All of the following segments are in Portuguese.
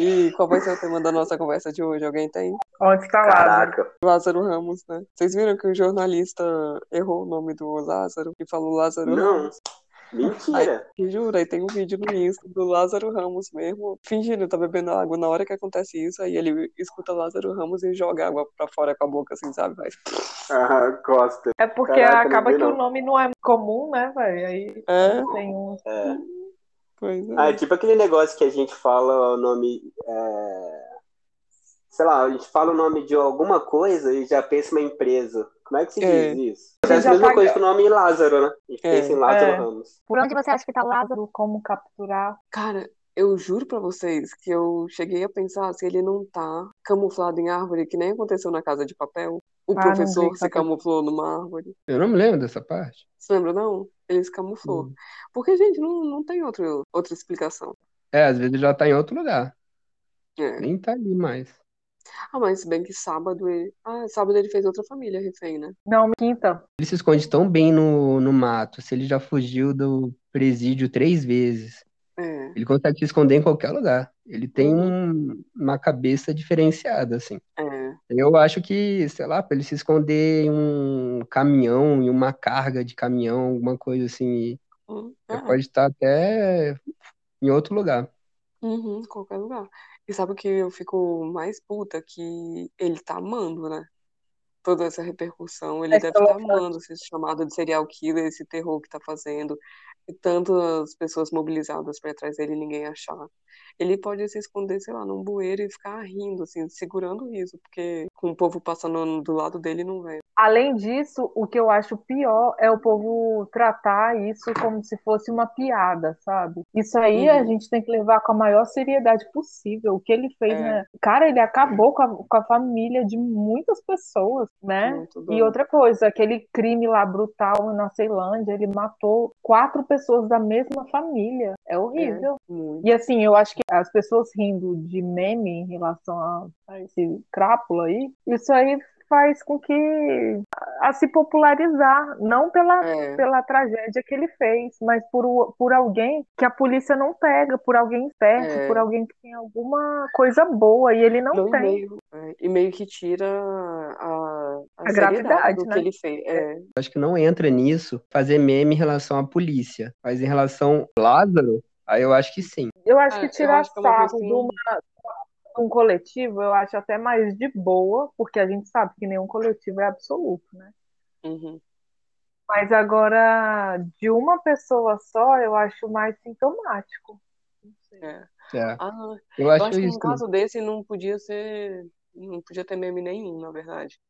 E qual vai ser o tema da nossa conversa de hoje? Alguém tem? Onde está Lázaro? Caraca. Lázaro Ramos, né? Vocês viram que o jornalista errou o nome do Lázaro e falou Lázaro Não. Ramos? Mentira. E jura, aí tem um vídeo no Insta do Lázaro Ramos mesmo, fingindo tá bebendo água. Na hora que acontece isso, aí ele escuta Lázaro Ramos e joga água pra fora com a boca, assim, sabe? Mas, Ah, Costa. É porque Caraca, acaba que não. o nome não é comum, né, velho? Aí é, tem um. É. pois é. Ah, é tipo aquele negócio que a gente fala o nome. é, Sei lá, a gente fala o nome de alguma coisa e já pensa uma empresa. Como é que se É. diz isso? Você É a mesma tá- coisa que o nome Lázaro, né? A gente É. pensa em Lázaro É. Ramos. Por onde você acha que tá Lázaro? Como capturar? Cara, eu juro pra vocês que eu cheguei a pensar se ele não tá camuflado em árvore, que nem aconteceu na Casa de Papel. O Ah, professor se de- camuflou numa árvore. Eu não me lembro dessa parte. Você lembra, não? Ele se camuflou. Hum. Porque, gente, não, não tem outro, outra explicação. É, às vezes já tá em outro lugar. É. Nem tá ali mais. Ah, mas se bem que sábado ele. Ah, sábado ele fez outra família refém, né? Não, quinta. Ele se esconde tão bem no, no mato. Se ele já fugiu do presídio três vezes, É. ele consegue se esconder em qualquer lugar. Ele tem Uhum. um- uma cabeça diferenciada, assim. É. Eu acho que, sei lá, pra ele se esconder em um caminhão, em uma carga de caminhão, alguma coisa assim, Hum, ele é. pode estar até em outro lugar. Uhum, qualquer lugar. E sabe o que eu fico mais puta? Que ele tá amando, né? Toda essa repercussão. Ele Esse deve estar amando esse chamado de serial killer, esse terror que tá fazendo. E tantas pessoas mobilizadas pra ir atrás dele ninguém achar. Ele pode se esconder, sei lá, num bueiro e ficar rindo, assim, segurando isso, porque com o povo passando do lado dele não vem. Além disso, o que eu acho pior é o povo tratar isso como se fosse uma piada, sabe? Isso aí a Uhum. gente tem que levar com a maior seriedade possível. O que ele fez, É. né? Cara, ele acabou com a, com a família de muitas pessoas, né? E outra coisa, aquele crime lá brutal na Ceilândia, ele matou quatro pessoas da mesma família. É horrível. Muito. E assim, eu acho que as pessoas rindo de meme em relação a, a esse crápula aí, isso aí faz com que a, se popularizar, não pela, É. pela tragédia que ele fez, mas por, por alguém que a polícia não pega, por alguém esperto, É. por alguém que tem alguma coisa boa e ele não, Não, e tem. meio, é, e meio que tira a, a, A gravidade, do né? que ele fez. É, Acho que não entra nisso fazer meme em relação à polícia. Mas em relação ao Lázaro, aí eu acho que sim. Eu acho É, que tirar acho que é uma sarro coisa de uma- um coletivo, eu acho até mais de boa, porque a gente sabe que nenhum coletivo é absoluto, né? uhum. Mas agora, de uma pessoa só, eu acho mais sintomático. É. É, Ah, eu eu acho acho que num isso. caso desse não podia ser, não podia ter meme nenhum, na verdade.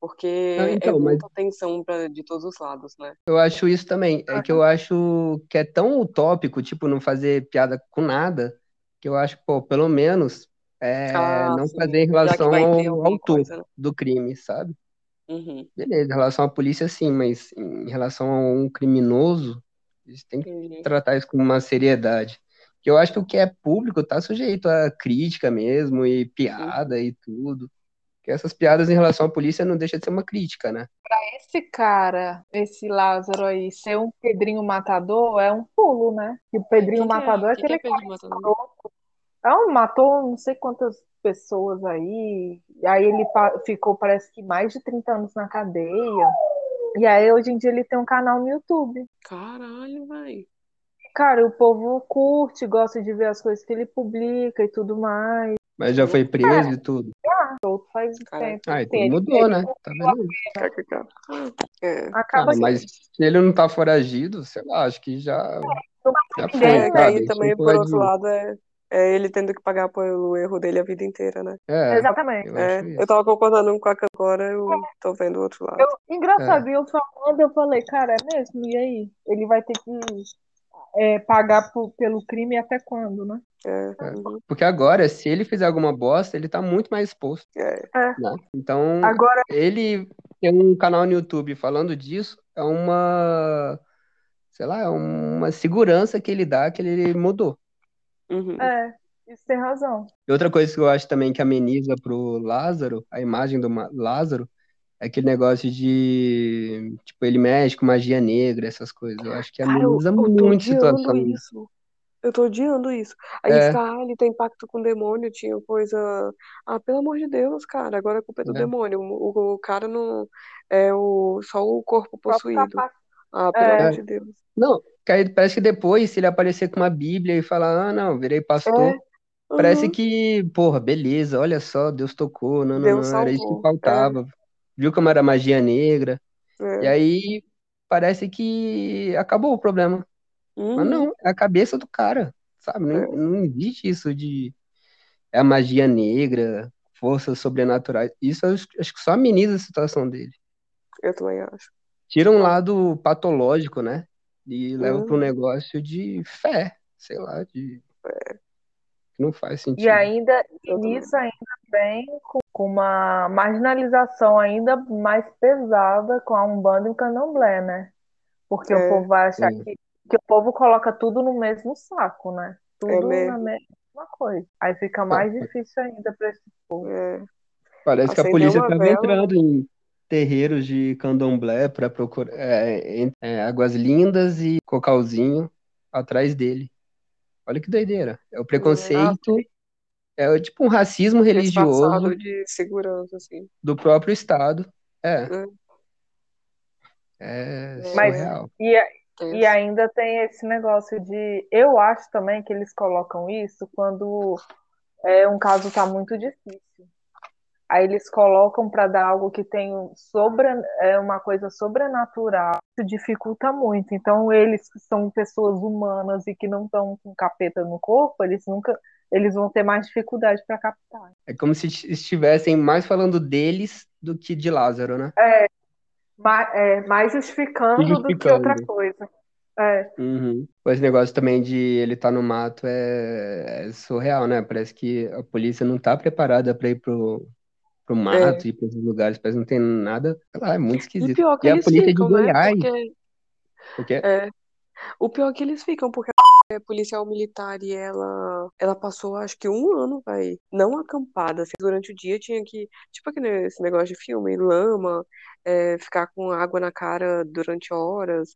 Porque Não, é então, mas- muita tensão pra, de todos os lados, né? Eu acho isso também. É que eu acho que é tão utópico, tipo, não fazer piada com nada, que eu acho, pô, pelo menos é, Ah, não sim. fazer em que relação ao autor coisa, né? do crime, sabe? Uhum, Beleza, em relação à polícia, sim, mas em relação a um criminoso, eles têm que entendi. tratar isso com uma seriedade. Que eu acho que o que é público tá sujeito a crítica mesmo, e piada e tudo. Que essas piadas em relação à polícia não deixa de ser uma crítica, né? Esse cara, esse Lázaro aí, ser um Pedrinho Matador é um pulo, né? E o Pedrinho Quem que é? Matador é que é aquele Pedro Matador? escroto. É um, matou não sei quantas pessoas aí. E aí ele ficou, parece que mais de 30 anos na cadeia. E aí hoje em dia ele tem um canal no YouTube. Caralho, velho. Cara, o povo curte, gosta de ver as coisas que ele publica e tudo mais. Mas já foi preso e tudo. Solto faz tempo. Ah, então ele- mudou, ele né? Tá vendo? KKK. É. Acaba Ah, mas se ele não tá foragido, sei lá, acho que já, já foi, É, aí também, por outro lado, é, é ele tendo que pagar pelo erro dele a vida inteira, né? É, Exatamente. eu É, eu tava concordando com a agora eu tô vendo o outro lado. Eu, engraçado, eu falando, eu falei, cara, é mesmo? E aí? Ele vai ter que é, pagar por- pelo crime até quando, né? É, É. uhum, Porque agora, se ele fizer alguma bosta, ele tá muito mais exposto, é. né? Então, Agora, ele tem um canal no YouTube falando disso, é uma, sei lá, é uma segurança que ele dá que ele mudou. Uhum. é, isso tem razão. E outra coisa que eu acho também que ameniza pro Lázaro, a imagem do Lázaro, é aquele negócio de, tipo, ele mexe com magia negra, essas coisas. Eu acho que Cara, eu, ameniza eu tô muito a odiando situação. isso. Eu tô odiando isso. Aí É. fica, ah, ele tem pacto com o demônio, tinha coisa. Ah, pelo amor de Deus, cara, agora a culpa é do É. demônio. O, o cara não. É o, só o corpo O possuído. capacete. Ah, pelo É. amor de Deus. Não, aí parece que depois, se ele aparecer com uma Bíblia e falar, ah, não, virei pastor, É. parece Uhum. que, porra, beleza, olha só, Deus tocou, não, não, Deus não, era isso que. É, faltava. Viu como era magia negra? E é. aí parece que acabou o problema. Mas Uhum. não, é a cabeça do cara, sabe? Não, É. não existe isso de é a magia negra, forças sobrenaturais. Isso acho que só ameniza a situação dele. Eu também acho. Tira um lado patológico, né? E leva para um Uhum. negócio de fé, sei lá, de que não faz sentido. ainda, e também. nisso ainda vem com, uma marginalização ainda mais pesada com a Umbanda e o Candomblé, né? Porque o É. povo vai achar Sim. que, que o povo coloca tudo no mesmo saco, né? É Tudo na mesmo. mesma coisa. Aí fica mais difícil ainda para esse povo. É. parece que a polícia estava vela. entrando em terreiros de candomblé para procurar é, é, águas lindas e cocalzinho atrás dele. Olha que doideira. É o É. preconceito, é tipo um racismo religioso de segurança, assim. do próprio Estado. É, É. é Mas surreal. e, a- e ainda tem esse negócio de. Eu acho também que eles colocam isso quando é, um caso tá muito difícil. Aí eles colocam para dar algo que tem sobre, é uma coisa sobrenatural, isso dificulta muito. Então eles que são pessoas humanas e que não estão com capeta no corpo, eles nunca, eles vão ter mais dificuldade para captar. É como se estivessem mais falando deles do que de Lázaro, né? Mais, é, mais justificando do que Justificando. outra coisa. É, Uhum. Esse negócio também de ele estar no mato é, é surreal, né? Parece que a polícia não tá preparada para ir pro, pro mato, ir para esses lugares, parece que não tem nada, sei lá, é muito E esquisito. pior que E a eles polícia de ficam, né? Goiás, Porque o quê? é, o pior é que eles ficam, porque a policial militar e ela, ela passou acho que um ano, vai, não acampada, assim, durante o dia tinha que, tipo aquele esse negócio de filme, lama, é, ficar com água na cara durante horas,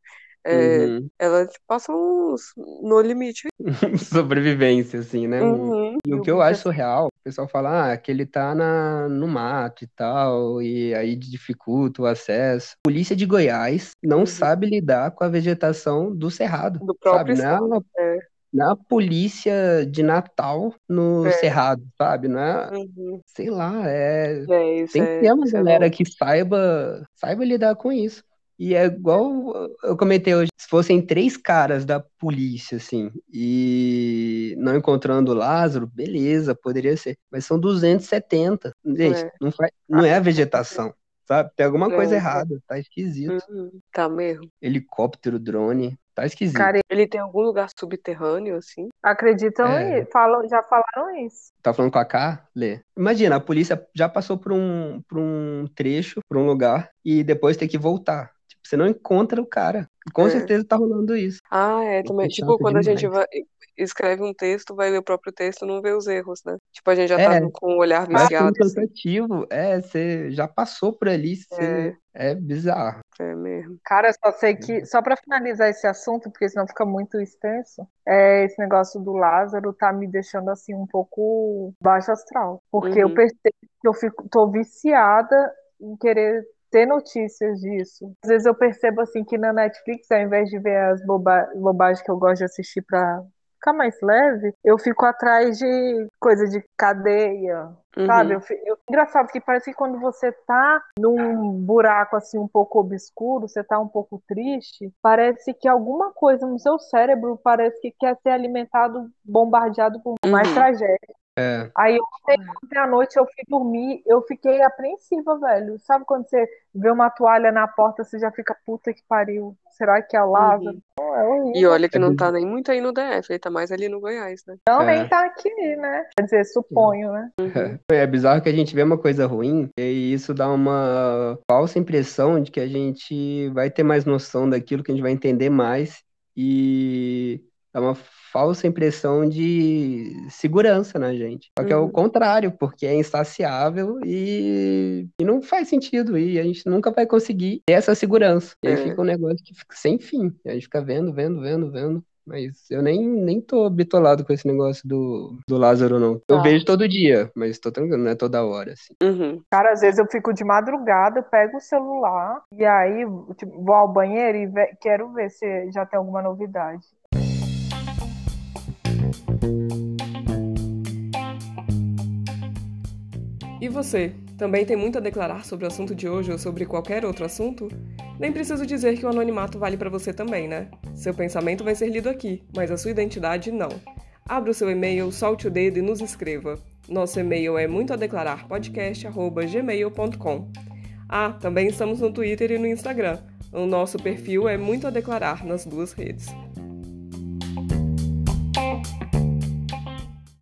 é, Uhum. ela tipo, passa uns no limite. Sobrevivência, assim, né? Um- Uhum. E o que eu acho surreal, o pessoal fala ah, que ele tá na, no mato e tal, e aí dificulta o acesso. A polícia de Goiás não Uhum. sabe lidar com a vegetação do Cerrado, Do sabe? próprio é estado. É. não é a polícia de Natal no É. Cerrado, sabe? Não é, Uhum. sei lá, é... É, Tem que é, ter uma é galera que saiba, saiba lidar com isso. E é igual eu comentei hoje, se fossem três caras da polícia, assim, e não encontrando o Lázaro, beleza, poderia ser. Mas são 270. Gente, É. não, faz, não é a vegetação, sabe? Tem alguma coisa É, errada, tá esquisito. Uhum. Tá mesmo. Helicóptero, drone, tá esquisito. cara, Ele tem algum lugar subterrâneo, assim? acreditam É. falam, já falaram isso. Tá falando com a K? Lê. Imagina, a polícia já passou por um, por um trecho, por um lugar, e depois tem que voltar. Você não encontra o cara. Com É. certeza tá rolando isso. Ah, é, Isso também. é Tipo, quando a gente demais. vai, escreve um texto, vai ler o próprio texto, não vê os erros, né? Tipo, a gente já tá É, com o olhar viciado, assim. cansativo. É, você já passou por ali, você... É bizarro. É mesmo. Cara, eu só sei que, só para finalizar esse assunto, porque senão fica muito extenso, é esse negócio do Lázaro tá me deixando assim um pouco baixo astral. Porque eu Uhum. percebo que eu fico, tô viciada em querer ter notícias disso. Às vezes eu percebo assim que na Netflix, ao invés de ver as boba bobagens que eu gosto de assistir pra ficar mais leve, eu fico atrás de coisa de cadeia, Sabe? Uhum. Eu, fi- eu- engraçado que parece que quando você tá num buraco assim um pouco obscuro, você tá um pouco triste, parece que alguma coisa no seu cérebro parece que quer ser alimentado, bombardeado por mais Uhum. tragédia. É, Aí ontem, ontem à noite eu fui dormir, eu fiquei apreensiva, velho. Sabe quando você vê uma toalha na porta, você já fica puta que pariu. Será que é o Lázaro? Uhum. É E olha que é não tá nem muito aí no DF, ele tá mais ali no Goiás, né? Não, É. nem tá aqui, né? Quer dizer, suponho, né? Uhum. É bizarro que a gente vê uma coisa ruim e isso dá uma falsa impressão de que a gente vai ter mais noção daquilo, que a gente vai entender mais e dá uma falsa impressão de segurança na gente. Só que é o Uhum. contrário, porque é insaciável e, e não faz sentido e a gente nunca vai conseguir ter essa segurança. E aí É. fica um negócio que fica sem fim. E a gente fica vendo, vendo, vendo, vendo. Mas eu nem, nem tô bitolado com esse negócio do, do Lázaro, não. Eu Tá. vejo todo dia, mas tô tranquilo, não é toda hora, assim. Uhum. Cara, às vezes eu fico de madrugada, pego o celular e aí tipo, vou ao banheiro e ve- quero ver se já tem alguma novidade. E você, também tem muito a declarar sobre o assunto de hoje ou sobre qualquer outro assunto? Nem preciso dizer que o anonimato vale para você também, né? Seu pensamento vai ser lido aqui, mas a sua identidade não. Abra o seu e-mail, solte o dedo e nos escreva. Nosso e-mail é muitoadeclararpodcast@gmail.com. Ah, também estamos no Twitter e no Instagram. O nosso perfil é Muito a Declarar nas duas redes.